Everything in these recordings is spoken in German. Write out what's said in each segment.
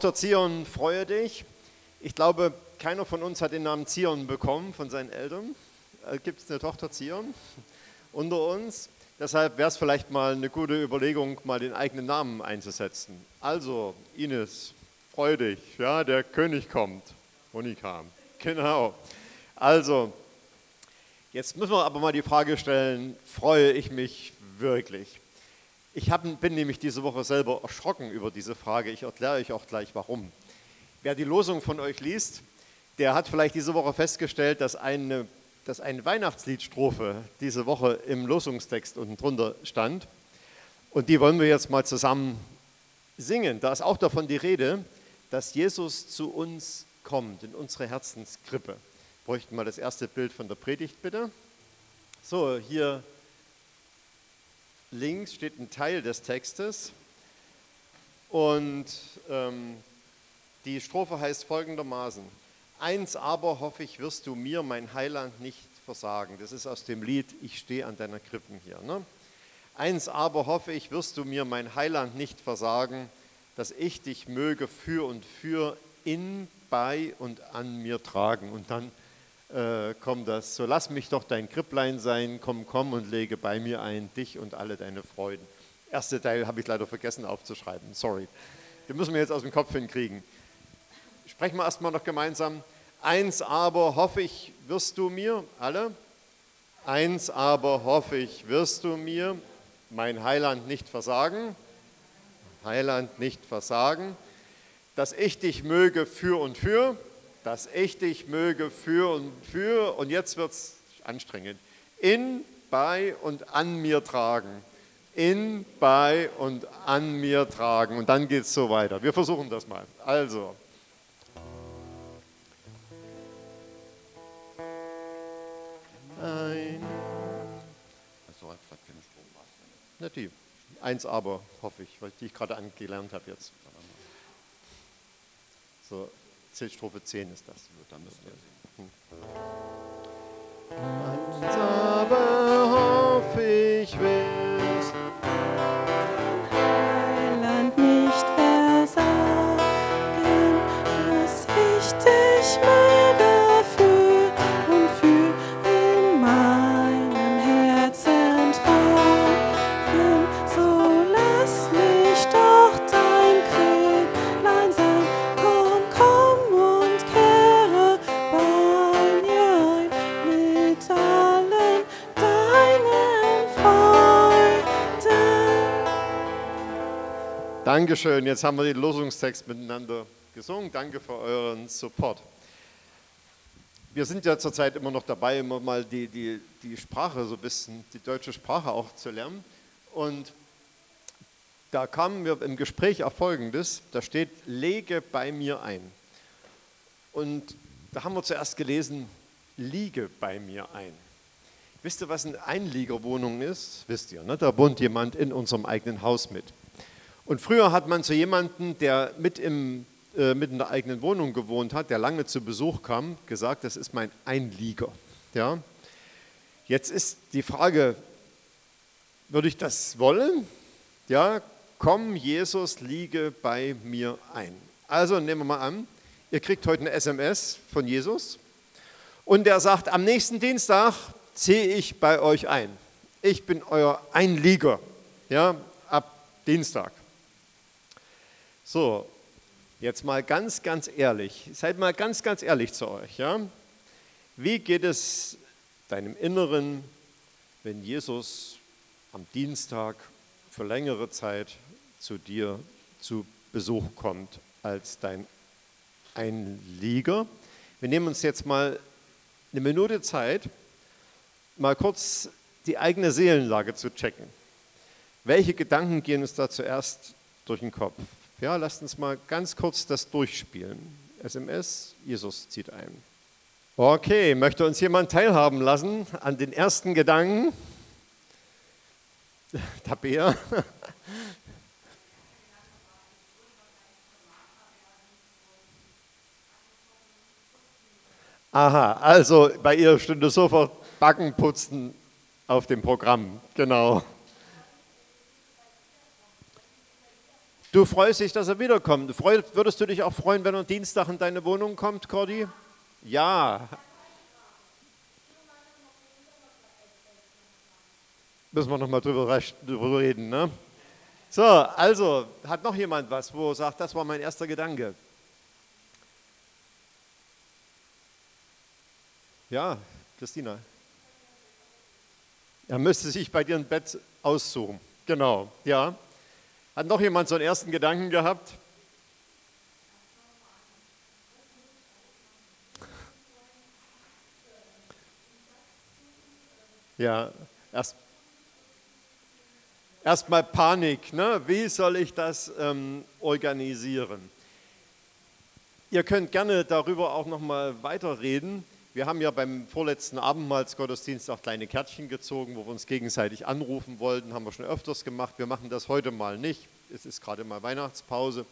Tochter Zion, freue dich. Ich glaube, keiner von uns hat den Namen Zion bekommen von seinen Eltern. Äh, Gibt es eine Tochter Zion unter uns? Deshalb wäre es vielleicht mal eine gute Überlegung, mal den eigenen Namen einzusetzen. Also, Ines, freue dich, ja, der König kommt. Monika, genau. Also, jetzt müssen wir aber mal die Frage stellen, freue ich mich wirklich? Ich hab, bin nämlich diese Woche selber erschrocken über diese Frage. Ich erkläre euch auch gleich warum. Wer die Losung von euch liest, der hat vielleicht diese Woche festgestellt, dass eine, dass eine Weihnachtsliedstrophe diese Woche im Losungstext unten drunter stand. Und die wollen wir jetzt mal zusammen singen. Da ist auch davon die Rede, dass Jesus zu uns kommt, in unsere Herzenskrippe. Bräuchten mal das erste Bild von der Predigt, bitte. So, hier links steht ein Teil des Textes und ähm, die Strophe heißt folgendermaßen, eins aber hoffe ich, wirst du mir, mein Heiland, nicht versagen. Das ist aus dem Lied Ich stehe an deiner Krippen hier. Ne? Eins aber hoffe ich, wirst du mir, mein Heiland, nicht versagen, dass ich dich möge für und für in, bei und an mir tragen. Und dann äh, kommt das, so lass mich doch dein Kripplein sein, komm, komm und lege bei mir ein, dich und alle deine Freuden. Erste Teil habe ich leider vergessen aufzuschreiben, sorry. Den müssen wir jetzt aus dem Kopf hinkriegen. Sprechen wir erstmal noch gemeinsam. Eins aber hoffe ich, wirst du mir, alle? Eins aber hoffe ich, wirst du mir, mein Heiland nicht versagen, Heiland nicht versagen, dass ich dich möge für und für, dass ich dich möge für und für, und jetzt wird es anstrengend, in, bei und an mir tragen. In, bei und an mir tragen. Und dann geht es so weiter. Wir versuchen das mal. Also. Ein. Also, was für eine Strom war Na, die. Eins aber, hoffe ich, weil die ich gerade angelernt habe jetzt. So, Strophe 10 ist das. Dann müssen wir singen. Eins aber hoffe ich, willst Dankeschön, jetzt haben wir den Losungstext miteinander gesungen. Danke für euren Support. Wir sind ja zurzeit immer noch dabei, immer mal die, die, die Sprache so ein bisschen, die deutsche Sprache auch zu lernen. Und da kamen wir im Gespräch auf Folgendes, da steht, lege bei mir ein. Und da haben wir zuerst gelesen, liege bei mir ein. Wisst ihr, was eine Einliegerwohnung ist? Wisst ihr, ne? da wohnt jemand in unserem eigenen Haus mit. Und früher hat man zu jemandem, der mit, im, äh, mit in der eigenen Wohnung gewohnt hat, der lange zu Besuch kam, gesagt, das ist mein Einlieger. Ja? Jetzt ist die Frage, würde ich das wollen? Ja, komm Jesus, liege bei mir ein. Also nehmen wir mal an, ihr kriegt heute eine SMS von Jesus und der sagt, am nächsten Dienstag ziehe ich bei euch ein. Ich bin euer Einlieger, ja, ab Dienstag. So, jetzt mal ganz, ganz ehrlich, seid mal ganz, ganz ehrlich zu euch. Ja? Wie geht es deinem Inneren, wenn Jesus am Dienstag für längere Zeit zu dir zu Besuch kommt als dein Einlieger? Wir nehmen uns jetzt mal eine Minute Zeit, mal kurz die eigene Seelenlage zu checken. Welche Gedanken gehen uns da zuerst durch den Kopf? Ja, lasst uns mal ganz kurz das durchspielen. SMS, Jesus zieht ein. Okay, möchte uns jemand teilhaben lassen an den ersten Gedanken? Tabea. Aha, also bei ihr stünde sofort Backenputzen auf dem Programm, genau. Du freust dich, dass er wiederkommt. Freu, würdest du dich auch freuen, wenn er Dienstag in deine Wohnung kommt, Cordy? Ja. Müssen wir nochmal drüber, reden, ne? So, also, hat noch jemand was, wo er sagt, das war mein erster Gedanke? Ja, Christina. Er müsste sich bei dir ein Bett aussuchen. Genau, ja. Hat noch jemand so einen ersten Gedanken gehabt? Ja, erst erstmal Panik. Ne? Wie soll ich das ähm, organisieren? Ihr könnt gerne darüber auch noch mal weiterreden. Wir haben ja beim vorletzten Abendmahlsgottesdienst auch kleine Kärtchen gezogen, wo wir uns gegenseitig anrufen wollten. Haben wir schon öfters gemacht. Wir machen das heute mal nicht. Es ist gerade mal Weihnachtspause.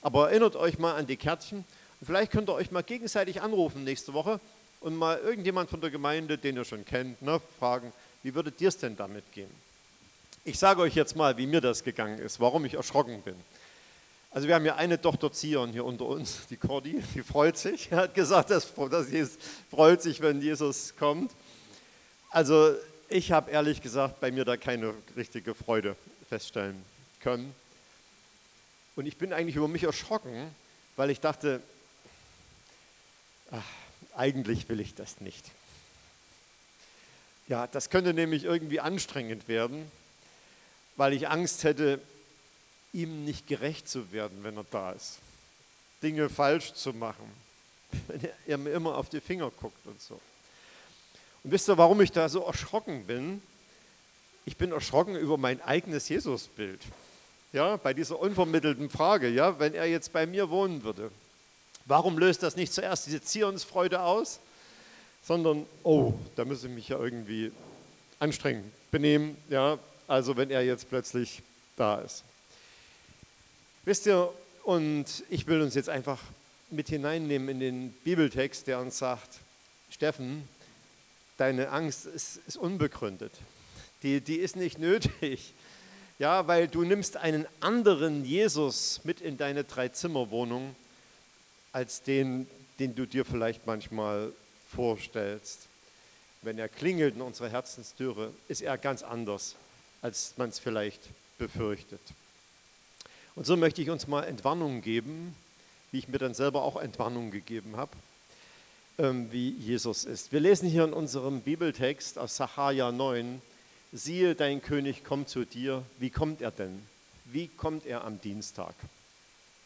Aber erinnert euch mal an die Kärtchen. Und vielleicht könnt ihr euch mal gegenseitig anrufen nächste Woche und mal irgendjemand von der Gemeinde, den ihr schon kennt, ne, fragen, wie würdet ihr es denn damit gehen? Ich sage euch jetzt mal, wie mir das gegangen ist, warum ich erschrocken bin. Also wir haben ja eine Tochter Zion hier unter uns, die Cordy, die freut sich. Er hat gesagt, dass, dass Jesus freut sich, wenn Jesus kommt. Also ich habe ehrlich gesagt bei mir da keine richtige Freude feststellen können. Und ich bin eigentlich über mich erschrocken, weil ich dachte, ach, eigentlich will ich das nicht. Ja, das könnte nämlich irgendwie anstrengend werden, weil ich Angst hätte, ihm nicht gerecht zu werden, wenn er da ist. Dinge falsch zu machen, wenn er mir immer auf die Finger guckt und so. Und wisst ihr, warum ich da so erschrocken bin? Ich bin erschrocken über mein eigenes Jesusbild. Ja, bei dieser unvermittelten Frage, ja, wenn er jetzt bei mir wohnen würde. Warum löst das nicht zuerst diese Zionsfreude aus, sondern, oh, da muss ich mich ja irgendwie anstrengen, benehmen, ja, also wenn er jetzt plötzlich da ist. Wisst ihr, und ich will uns jetzt einfach mit hineinnehmen in den Bibeltext, der uns sagt, Steffen, deine Angst ist, ist unbegründet. Die, die ist nicht nötig. Ja, weil du nimmst einen anderen Jesus mit in deine Dreizimmerwohnung als den, den du dir vielleicht manchmal vorstellst. Wenn er klingelt in unserer Herzenstüre, ist er ganz anders, als man es vielleicht befürchtet. Und so möchte ich uns mal Entwarnung geben, wie ich mir dann selber auch Entwarnung gegeben habe, ähm, wie Jesus ist. Wir lesen hier in unserem Bibeltext aus Sacharja 9, siehe, dein König kommt zu dir. Wie kommt er denn? Wie kommt er am Dienstag?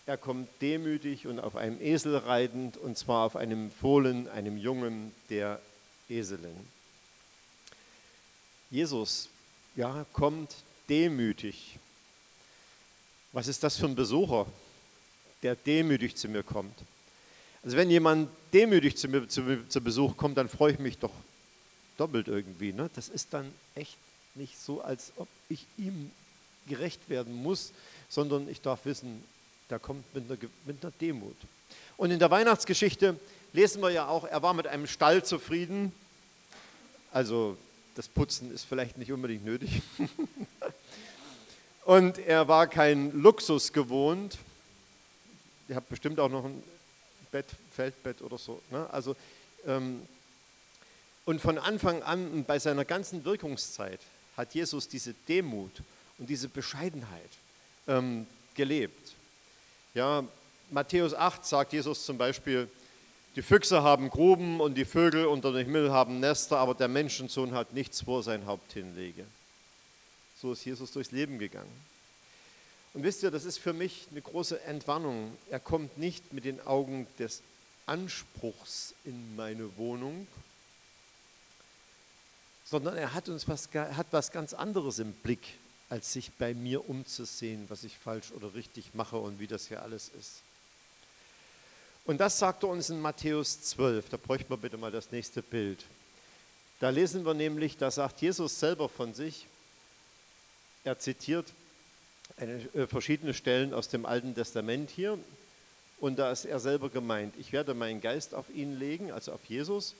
Er kommt demütig und auf einem Esel reitend, und zwar auf einem Fohlen, einem Jungen der Eselin. Jesus, ja, kommt demütig was ist das für ein Besucher, der demütig zu mir kommt? Also wenn jemand demütig zu mir zu, zu Besuch kommt, dann freue ich mich doch doppelt irgendwie. Ne? Das ist dann echt nicht so, als ob ich ihm gerecht werden muss, sondern ich darf wissen, der kommt mit einer, mit einer Demut. Und in der Weihnachtsgeschichte lesen wir ja auch, er war mit einem Stall zufrieden. Also das Putzen ist vielleicht nicht unbedingt nötig. Und er war kein Luxus gewohnt. Ihr habt bestimmt auch noch ein Bett, Feldbett oder so. Ne? Also, ähm, und von Anfang an bei seiner ganzen Wirkungszeit hat Jesus diese Demut und diese Bescheidenheit ähm, gelebt. Ja, Matthäus 8 sagt Jesus zum Beispiel, die Füchse haben Gruben und die Vögel unter dem Himmel haben Nester, aber der Menschensohn hat nichts, wo er sein Haupt hinlege. So ist Jesus durchs Leben gegangen. Und wisst ihr, das ist für mich eine große Entwarnung. Er kommt nicht mit den Augen des Anspruchs in meine Wohnung, sondern er hat uns was, hat was ganz anderes im Blick, als sich bei mir umzusehen, was ich falsch oder richtig mache und wie das hier alles ist. Und das sagt er uns in Matthäus 12. Da bräuchten wir bitte mal das nächste Bild. Da lesen wir nämlich, da sagt Jesus selber von sich, er zitiert äh, verschiedene Stellen aus dem Alten Testament hier. Und da ist er selber gemeint, ich werde meinen Geist auf ihn legen, also auf Jesus,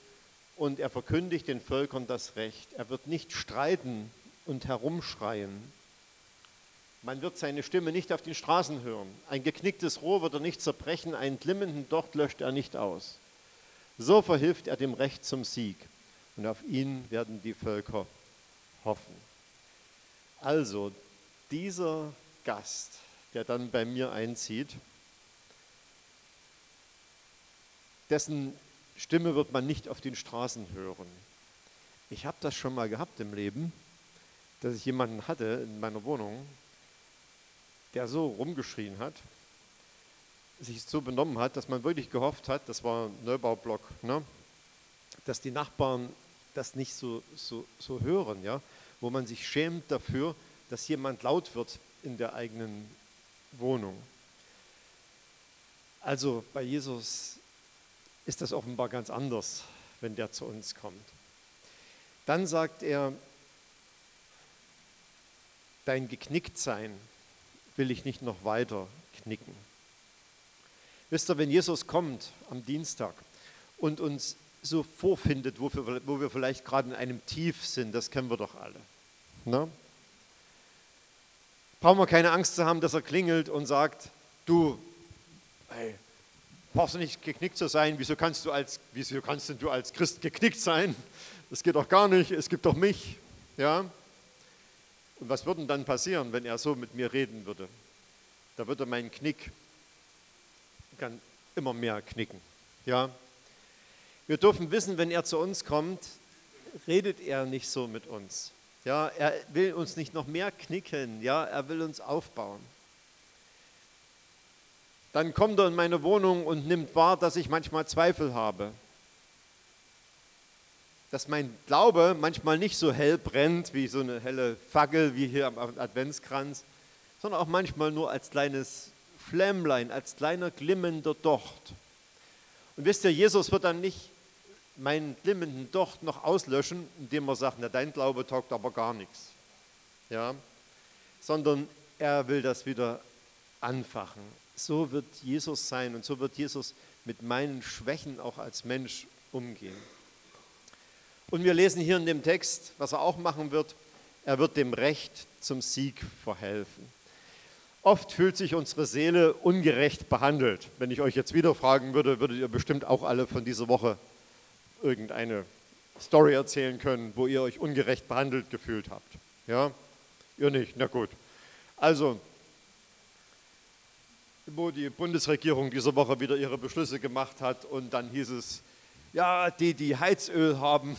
und er verkündigt den Völkern das Recht. Er wird nicht streiten und herumschreien. Man wird seine Stimme nicht auf den Straßen hören. Ein geknicktes Rohr wird er nicht zerbrechen, einen glimmenden Docht löscht er nicht aus. So verhilft er dem Recht zum Sieg und auf ihn werden die Völker hoffen. Also, dieser Gast, der dann bei mir einzieht, dessen Stimme wird man nicht auf den Straßen hören. Ich habe das schon mal gehabt im Leben, dass ich jemanden hatte in meiner Wohnung, der so rumgeschrien hat, sich so benommen hat, dass man wirklich gehofft hat, das war ein Neubaublock, ne, dass die Nachbarn das nicht so, so, so hören, ja, wo man sich schämt dafür, dass jemand laut wird in der eigenen Wohnung. Also bei Jesus ist das offenbar ganz anders, wenn der zu uns kommt. Dann sagt er, dein Geknicktsein will ich nicht noch weiter knicken. Wisst ihr, wenn Jesus kommt am Dienstag und uns so vorfindet, wo wir, wo wir vielleicht gerade in einem Tief sind, das kennen wir doch alle. Ne? Brauchen wir keine Angst zu haben, dass er klingelt und sagt, du, hey, brauchst du nicht geknickt zu sein, wieso kannst du als, wieso kannst du als Christ geknickt sein? Das geht doch gar nicht, es gibt doch mich. Ja? Und was würde dann passieren, wenn er so mit mir reden würde? Da würde mein Knick kann immer mehr knicken. Ja? Wir dürfen wissen, wenn er zu uns kommt, redet er nicht so mit uns. Ja, er will uns nicht noch mehr knicken, ja, er will uns aufbauen. Dann kommt er in meine Wohnung und nimmt wahr, dass ich manchmal Zweifel habe. Dass mein Glaube manchmal nicht so hell brennt wie so eine helle Fackel wie hier am Adventskranz, sondern auch manchmal nur als kleines Flämmlein, als kleiner glimmender Docht. Und wisst ihr, Jesus wird dann nicht meinen glimmenden Docht noch auslöschen, indem er sagt, na dein Glaube taugt aber gar nichts. Ja? Sondern er will das wieder anfachen. So wird Jesus sein und so wird Jesus mit meinen Schwächen auch als Mensch umgehen. Und wir lesen hier in dem Text, was er auch machen wird, er wird dem Recht zum Sieg verhelfen. Oft fühlt sich unsere Seele ungerecht behandelt. Wenn ich euch jetzt wieder fragen würde, würdet ihr bestimmt auch alle von dieser Woche irgendeine Story erzählen können, wo ihr euch ungerecht behandelt gefühlt habt. Ja? Ihr nicht, na gut. Also, wo die Bundesregierung diese Woche wieder ihre Beschlüsse gemacht hat und dann hieß es, ja, die, die Heizöl haben,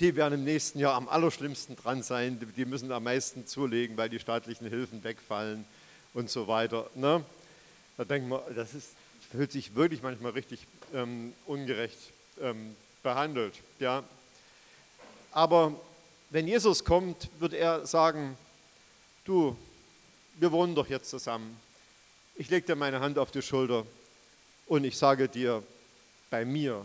die werden im nächsten Jahr am allerschlimmsten dran sein, die müssen am meisten zulegen, weil die staatlichen Hilfen wegfallen und so weiter. Ne? Da denkt man, das ist, fühlt sich wirklich manchmal richtig ähm, ungerecht ähm, behandelt. Ja. Aber wenn Jesus kommt, wird er sagen, du, wir wohnen doch jetzt zusammen. Ich lege dir meine Hand auf die Schulter und ich sage dir, bei mir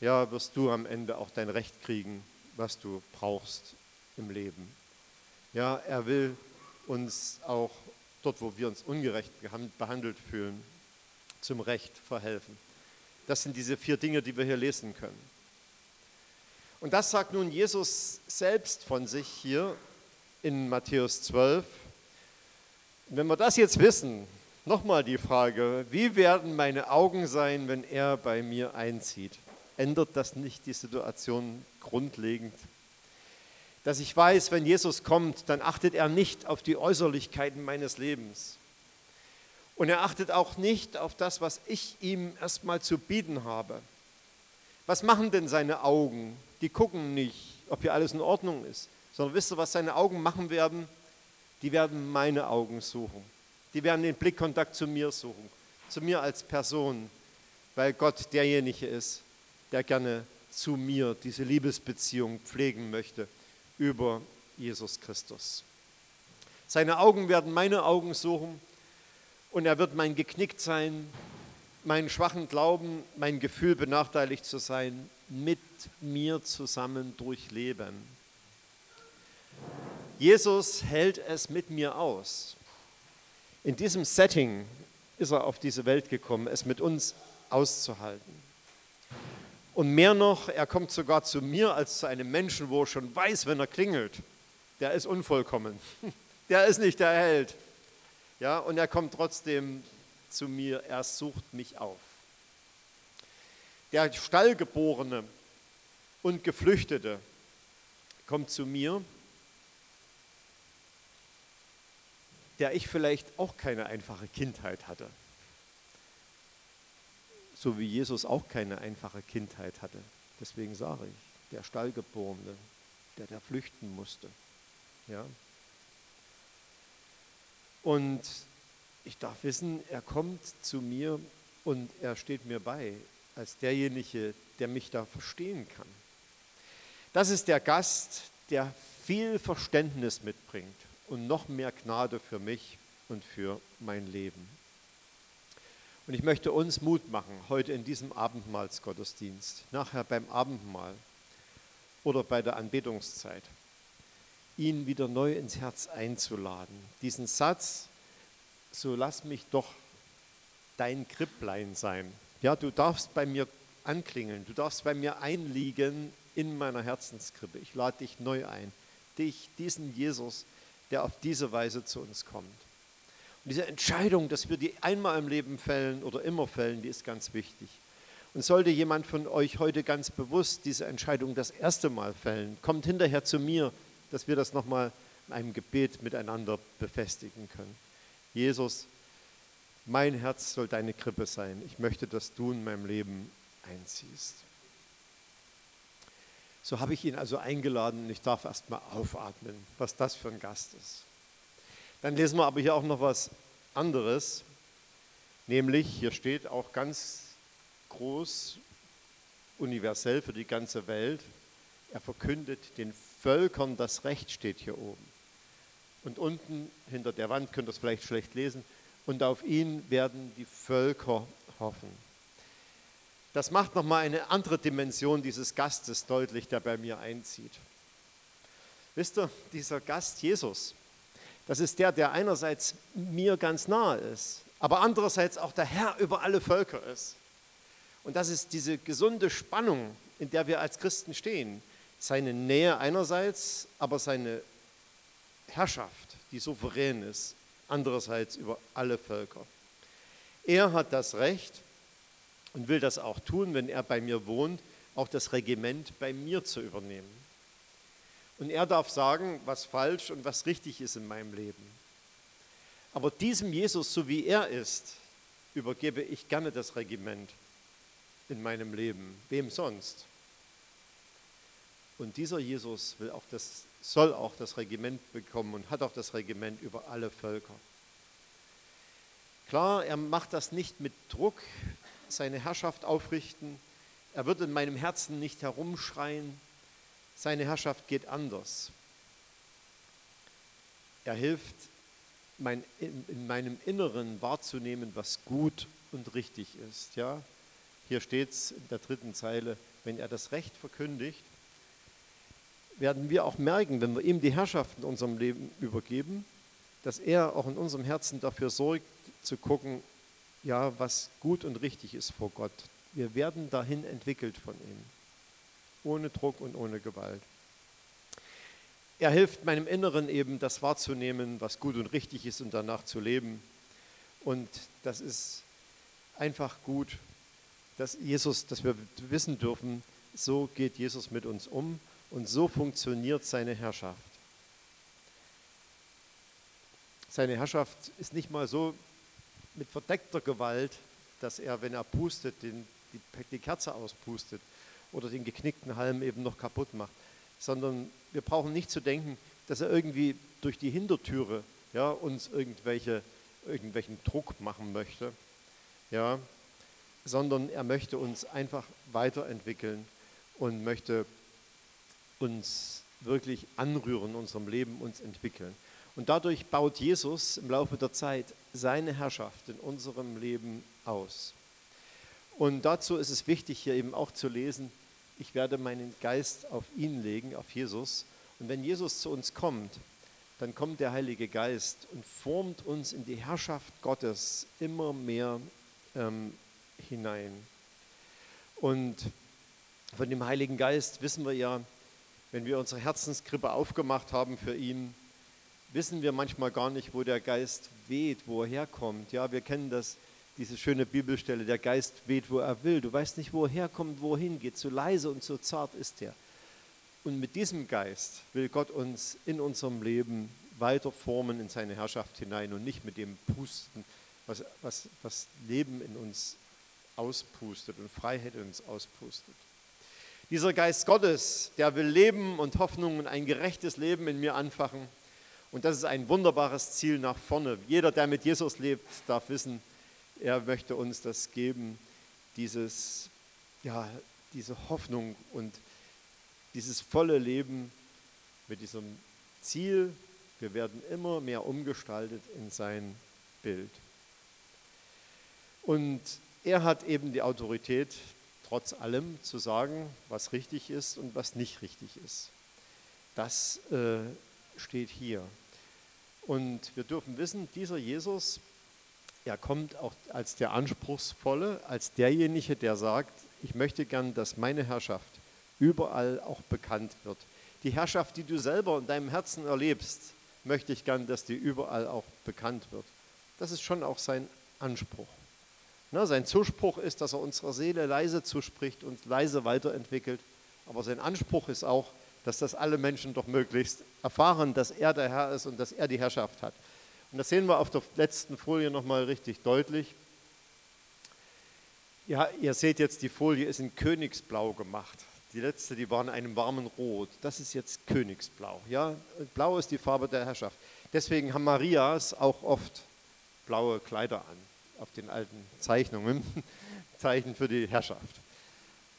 ja, wirst du am Ende auch dein Recht kriegen, was du brauchst im Leben. Ja, er will uns auch dort, wo wir uns ungerecht behandelt fühlen, zum Recht verhelfen. Das sind diese vier Dinge, die wir hier lesen können. Und das sagt nun Jesus selbst von sich hier in Matthäus 12. Und wenn wir das jetzt wissen, nochmal die Frage, wie werden meine Augen sein, wenn er bei mir einzieht? Ändert das nicht die Situation grundlegend? Dass ich weiß, wenn Jesus kommt, dann achtet er nicht auf die Äußerlichkeiten meines Lebens. Und er achtet auch nicht auf das, was ich ihm erstmal zu bieten habe. Was machen denn seine Augen? Die gucken nicht, ob hier alles in Ordnung ist, sondern wisst ihr, was seine Augen machen werden? Die werden meine Augen suchen. Die werden den Blickkontakt zu mir suchen, zu mir als Person, weil Gott derjenige ist, der gerne zu mir diese Liebesbeziehung pflegen möchte über Jesus Christus. Seine Augen werden meine Augen suchen und er wird mein geknickt sein, meinen schwachen Glauben, mein Gefühl benachteiligt zu sein, mit mir zusammen durchleben. Jesus hält es mit mir aus. In diesem Setting ist er auf diese Welt gekommen, es mit uns auszuhalten. Und mehr noch, er kommt sogar zu mir als zu einem Menschen, wo er schon weiß, wenn er klingelt, der ist unvollkommen. Der ist nicht der Held. Ja, und er kommt trotzdem zu mir, er sucht mich auf. Der Stallgeborene und Geflüchtete kommt zu mir, der ich vielleicht auch keine einfache Kindheit hatte. So wie Jesus auch keine einfache Kindheit hatte. Deswegen sage ich, der Stallgeborene, der der flüchten musste. Ja. Und ich darf wissen, er kommt zu mir und er steht mir bei als derjenige, der mich da verstehen kann. Das ist der Gast, der viel Verständnis mitbringt und noch mehr Gnade für mich und für mein Leben. Und ich möchte uns Mut machen, heute in diesem Abendmahlsgottesdienst, nachher beim Abendmahl oder bei der Anbetungszeit, ihn wieder neu ins Herz einzuladen. Diesen Satz, so lass mich doch dein Kripplein sein. Ja, du darfst bei mir anklingeln, du darfst bei mir einliegen in meiner Herzenskrippe. Ich lade dich neu ein. Dich, diesen Jesus, der auf diese Weise zu uns kommt. Und diese Entscheidung, dass wir die einmal im Leben fällen oder immer fällen, die ist ganz wichtig. Und sollte jemand von euch heute ganz bewusst diese Entscheidung das erste Mal fällen, kommt hinterher zu mir, dass wir das nochmal in einem Gebet miteinander befestigen können. Jesus, mein Herz soll deine Krippe sein. Ich möchte, dass du in meinem Leben einziehst. So habe ich ihn also eingeladen und ich darf erst mal aufatmen, was das für ein Gast ist. Dann lesen wir aber hier auch noch was anderes, nämlich hier steht auch ganz groß, universell für die ganze Welt, er verkündet den Völkern das Recht, steht hier oben. Und unten hinter der Wand könnt ihr es vielleicht schlecht lesen, und auf ihn werden die Völker hoffen. Das macht nochmal eine andere Dimension dieses Gastes deutlich, der bei mir einzieht. Wisst ihr, dieser Gast Jesus, das ist der, der einerseits mir ganz nahe ist, aber andererseits auch der Herr über alle Völker ist. Und das ist diese gesunde Spannung, in der wir als Christen stehen. Seine Nähe einerseits, aber seine Herrschaft, die souverän ist, andererseits über alle Völker. Er hat das Recht und will das auch tun, wenn er bei mir wohnt, auch das Regiment bei mir zu übernehmen. Und er darf sagen, was falsch und was richtig ist in meinem Leben. Aber diesem Jesus, so wie er ist, übergebe ich gerne das Regiment in meinem Leben. Wem sonst? Und dieser Jesus will auch das soll auch das Regiment bekommen und hat auch das Regiment über alle Völker. Klar, er macht das nicht mit Druck, seine Herrschaft aufrichten. Er wird in meinem Herzen nicht herumschreien. Seine Herrschaft geht anders. Er hilft, mein, in, in, meinem Inneren wahrzunehmen, was gut und richtig ist. Ja? Hier steht es in der dritten Zeile, wenn er das Recht verkündigt, werden wir auch merken, wenn wir ihm die Herrschaft in unserem Leben übergeben, dass er auch in unserem Herzen dafür sorgt, zu gucken, ja, was gut und richtig ist vor Gott. Wir werden dahin entwickelt von ihm, ohne Druck und ohne Gewalt. Er hilft meinem Inneren eben, das wahrzunehmen, was gut und richtig ist und danach zu leben. Und das ist einfach gut, dass Jesus, dass wir wissen dürfen, so geht Jesus mit uns um und so funktioniert seine Herrschaft. Seine Herrschaft ist nicht mal so mit verdeckter Gewalt, dass er, wenn er pustet, den, die, die Kerze auspustet oder den geknickten Halm eben noch kaputt macht, sondern wir brauchen nicht zu denken, dass er irgendwie durch die Hintertüre ja, uns irgendwelche, irgendwelchen Druck machen möchte, ja, sondern er möchte uns einfach weiterentwickeln und möchte uns wirklich anrühren in unserem Leben, uns entwickeln. Und dadurch baut Jesus im Laufe der Zeit seine Herrschaft in unserem Leben aus. Und dazu ist es wichtig, hier eben auch zu lesen, ich werde meinen Geist auf ihn legen, auf Jesus. Und wenn Jesus zu uns kommt, dann kommt der Heilige Geist und formt uns in die Herrschaft Gottes immer mehr ähm, hinein. Und von dem Heiligen Geist wissen wir ja, wenn wir unsere Herzenskrippe aufgemacht haben für ihn, wissen wir manchmal gar nicht, wo der Geist weht, wo er herkommt. Ja, wir kennen das, diese schöne Bibelstelle, der Geist weht, wo er will. Du weißt nicht, wo er herkommt, wohin geht. So leise und so zart ist er. Und mit diesem Geist will Gott uns in unserem Leben weiter formen in seine Herrschaft hinein und nicht mit dem Pusten, was, was, was Leben in uns auspustet und Freiheit in uns auspustet. Dieser Geist Gottes, der will Leben und Hoffnung und ein gerechtes Leben in mir anfachen. Und das ist ein wunderbares Ziel nach vorne. Jeder, der mit Jesus lebt, darf wissen, er möchte uns das geben, dieses, ja, diese Hoffnung und dieses volle Leben mit diesem Ziel, wir werden immer mehr umgestaltet in sein Bild. Und er hat eben die Autorität, trotz allem zu sagen, was richtig ist und was nicht richtig ist. Das äh, steht hier. Und wir dürfen wissen, dieser Jesus, er kommt auch als der Anspruchsvolle, als derjenige, der sagt, ich möchte gern, dass meine Herrschaft überall auch bekannt wird. Die Herrschaft, die du selber in deinem Herzen erlebst, möchte ich gern, dass die überall auch bekannt wird. Das ist schon auch sein Anspruch. Na, sein Zuspruch ist, dass er unserer Seele leise zuspricht und leise weiterentwickelt. Aber sein Anspruch ist auch, dass das alle Menschen doch möglichst erfahren, dass er der Herr ist und dass er die Herrschaft hat. Und das sehen wir auf der letzten Folie nochmal richtig deutlich. Ja, ihr seht jetzt, die Folie ist in Königsblau gemacht. Die letzte, die war in einem warmen Rot. Das ist jetzt Königsblau. Ja? Blau ist die Farbe der Herrschaft. Deswegen haben Marias auch oft blaue Kleider an auf den alten Zeichnungen. Zeichen für die Herrschaft.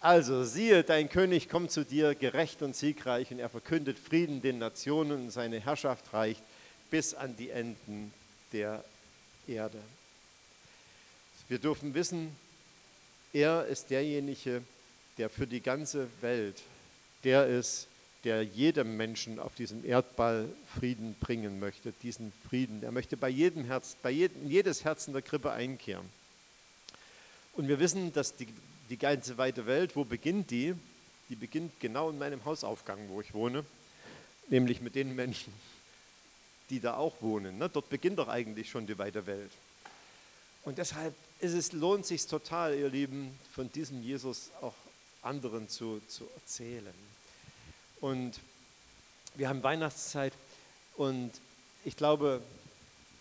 Also, siehe, dein König kommt zu dir, gerecht und siegreich, und er verkündet Frieden den Nationen und seine Herrschaft reicht bis an die Enden der Erde. Wir dürfen wissen, er ist derjenige, der für die ganze Welt der ist, der jedem Menschen auf diesem Erdball Frieden bringen möchte, diesen Frieden. Er möchte bei jedem Herz, bei jedem, jedes Herz in der Krippe einkehren. Und wir wissen, dass die, die ganze weite Welt, wo beginnt die? Die beginnt genau in meinem Hausaufgang, wo ich wohne, nämlich mit den Menschen, die da auch wohnen. Ne? Dort beginnt doch eigentlich schon die weite Welt. Und deshalb ist es, lohnt sich total, ihr Lieben, von diesem Jesus auch anderen zu, zu erzählen. Und wir haben Weihnachtszeit und ich glaube,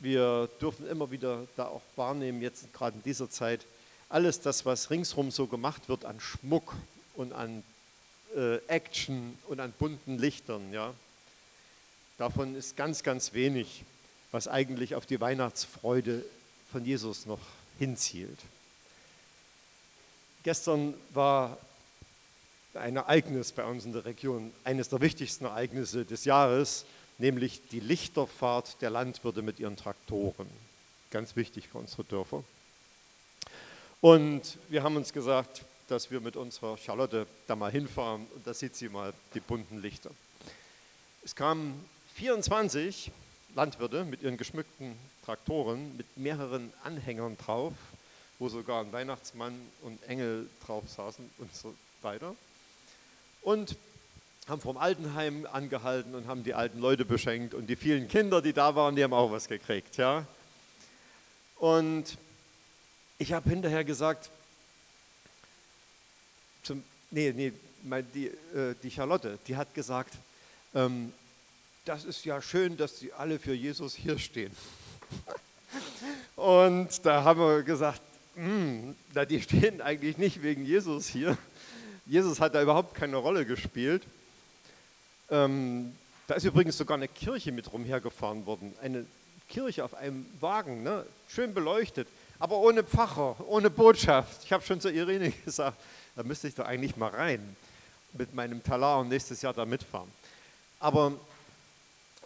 wir dürfen immer wieder da auch wahrnehmen, jetzt gerade in dieser Zeit, alles das, was ringsherum so gemacht wird an Schmuck und an äh, Action und an bunten Lichtern, ja, davon ist ganz, ganz wenig, was eigentlich auf die Weihnachtsfreude von Jesus noch hinzielt. Gestern war ein Ereignis bei uns in der Region, eines der wichtigsten Ereignisse des Jahres, nämlich die Lichterfahrt der Landwirte mit ihren Traktoren. Ganz wichtig für unsere Dörfer. Und wir haben uns gesagt, dass wir mit unserer Charlotte da mal hinfahren und da sieht sie mal die bunten Lichter. Es kamen 24 Landwirte mit ihren geschmückten Traktoren mit mehreren Anhängern drauf, wo sogar ein Weihnachtsmann und Engel drauf saßen und so weiter und haben vom Altenheim angehalten und haben die alten Leute beschenkt und die vielen Kinder, die da waren, die haben auch was gekriegt. Ja? Und ich habe hinterher gesagt, zum, nee, nee, die, äh, die Charlotte, die hat gesagt, ähm, das ist ja schön, dass sie alle für Jesus hier stehen. Und da haben wir gesagt, hm, na, die stehen eigentlich nicht wegen Jesus hier, Jesus hat da überhaupt keine Rolle gespielt. Ähm, da ist übrigens sogar eine Kirche mit rumhergefahren worden. Eine Kirche auf einem Wagen, ne? schön beleuchtet, aber ohne Pfarrer, ohne Botschaft. Ich habe schon zu Irene gesagt, da müsste ich doch eigentlich mal rein mit meinem Talar und nächstes Jahr da mitfahren. Aber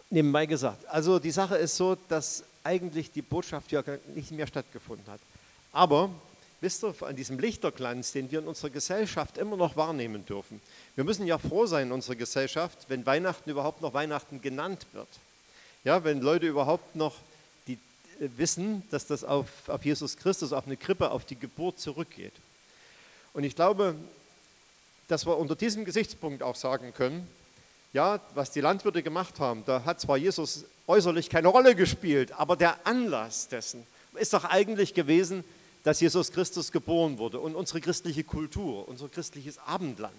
nebenbei gesagt, also die Sache ist so, dass eigentlich die Botschaft ja nicht mehr stattgefunden hat. Aber wisst ihr, an diesem Lichterglanz, den wir in unserer Gesellschaft immer noch wahrnehmen dürfen. Wir müssen ja froh sein in unserer Gesellschaft, wenn Weihnachten überhaupt noch Weihnachten genannt wird. Ja, wenn Leute überhaupt noch die, äh, wissen, dass das auf, auf Jesus Christus, auf eine Krippe, auf die Geburt zurückgeht. Und ich glaube, dass wir unter diesem Gesichtspunkt auch sagen können, Ja, was die Landwirte gemacht haben, da hat zwar Jesus äußerlich keine Rolle gespielt, aber der Anlass dessen ist doch eigentlich gewesen, dass Jesus Christus geboren wurde und unsere christliche Kultur, unser christliches Abendland.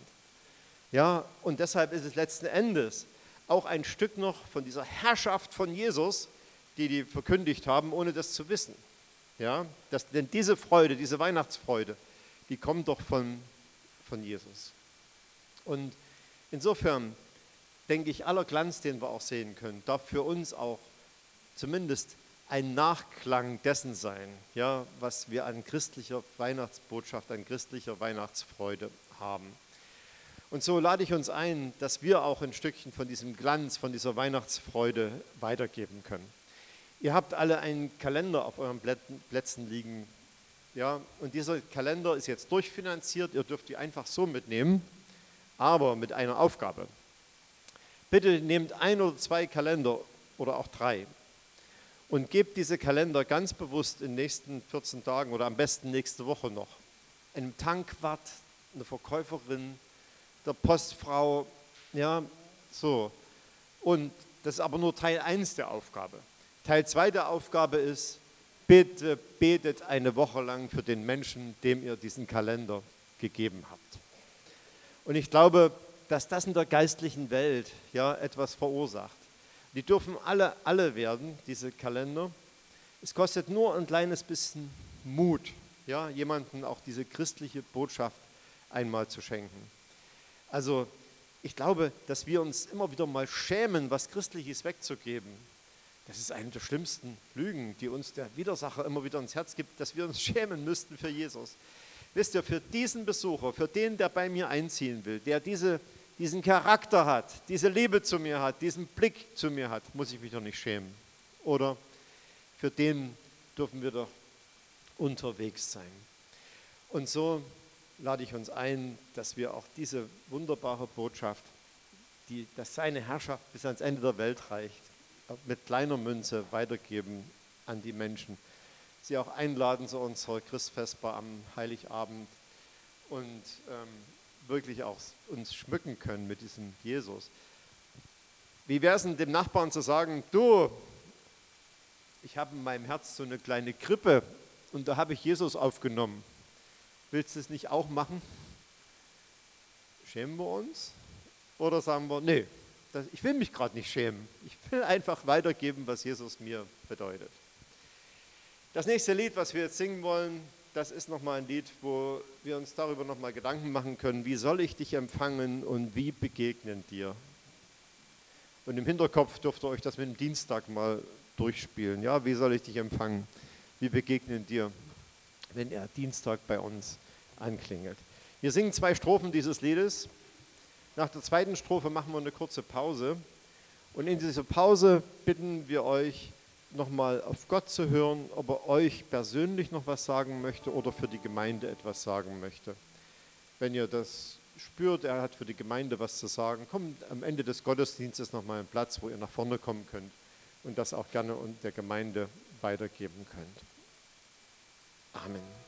Ja, und deshalb ist es letzten Endes auch ein Stück noch von dieser Herrschaft von Jesus, die die verkündigt haben, ohne das zu wissen. Ja, das, denn diese Freude, diese Weihnachtsfreude, die kommt doch von, von Jesus. Und insofern denke ich, aller Glanz, den wir auch sehen können, darf für uns auch zumindest ein Nachklang dessen sein, ja, was wir an christlicher Weihnachtsbotschaft, an christlicher Weihnachtsfreude haben. Und so lade ich uns ein, dass wir auch ein Stückchen von diesem Glanz, von dieser Weihnachtsfreude weitergeben können. Ihr habt alle einen Kalender auf euren Plätzen liegen. Ja, und dieser Kalender ist jetzt durchfinanziert. Ihr dürft die einfach so mitnehmen, aber mit einer Aufgabe. Bitte nehmt ein oder zwei Kalender oder auch drei und gebt diese Kalender ganz bewusst in den nächsten 14 Tagen oder am besten nächste Woche noch einem Tankwart, einer Verkäuferin, der Postfrau, ja, so. Und das ist aber nur Teil 1 der Aufgabe. Teil 2 der Aufgabe ist, bitte betet eine Woche lang für den Menschen, dem ihr diesen Kalender gegeben habt. Und ich glaube, dass das in der geistlichen Welt ja etwas verursacht. Die dürfen alle, alle werden, diese Kalender. Es kostet nur ein kleines bisschen Mut, ja, jemanden auch diese christliche Botschaft einmal zu schenken. Also ich glaube, dass wir uns immer wieder mal schämen, was Christliches wegzugeben. Das ist eine der schlimmsten Lügen, die uns der Widersacher immer wieder ins Herz gibt, dass wir uns schämen müssten für Jesus. Wisst ihr, für diesen Besucher, für den, der bei mir einziehen will, der diese, diesen Charakter hat, diese Liebe zu mir hat, diesen Blick zu mir hat, muss ich mich doch nicht schämen. Oder für den dürfen wir doch unterwegs sein. Und so lade ich uns ein, dass wir auch diese wunderbare Botschaft, die, dass seine Herrschaft bis ans Ende der Welt reicht, mit kleiner Münze weitergeben an die Menschen. Sie auch einladen zu unserer Christfestbar am Heiligabend und ähm, wirklich auch uns schmücken können mit diesem Jesus. Wie wäre es denn dem Nachbarn zu sagen, du, ich habe in meinem Herz so eine kleine Krippe und da habe ich Jesus aufgenommen. Willst du es nicht auch machen? Schämen wir uns? Oder sagen wir, nee, das, ich will mich gerade nicht schämen. Ich will einfach weitergeben, was Jesus mir bedeutet. Das nächste Lied, was wir jetzt singen wollen, das ist nochmal ein Lied, wo wir uns darüber nochmal Gedanken machen können, wie soll ich dich empfangen und wie begegnen dir. Und im Hinterkopf dürft ihr euch das mit dem Dienstag mal durchspielen. Ja, wie soll ich dich empfangen? Wie begegnen dir, wenn er Dienstag bei uns anklingelt? Wir singen zwei Strophen dieses Liedes. Nach der zweiten Strophe machen wir eine kurze Pause. Und in dieser Pause bitten wir euch, nochmal auf Gott zu hören, ob er euch persönlich noch was sagen möchte oder für die Gemeinde etwas sagen möchte. Wenn ihr das spürt, er hat für die Gemeinde was zu sagen, kommt am Ende des Gottesdienstes nochmal ein Platz, wo ihr nach vorne kommen könnt und das auch gerne der Gemeinde weitergeben könnt. Amen.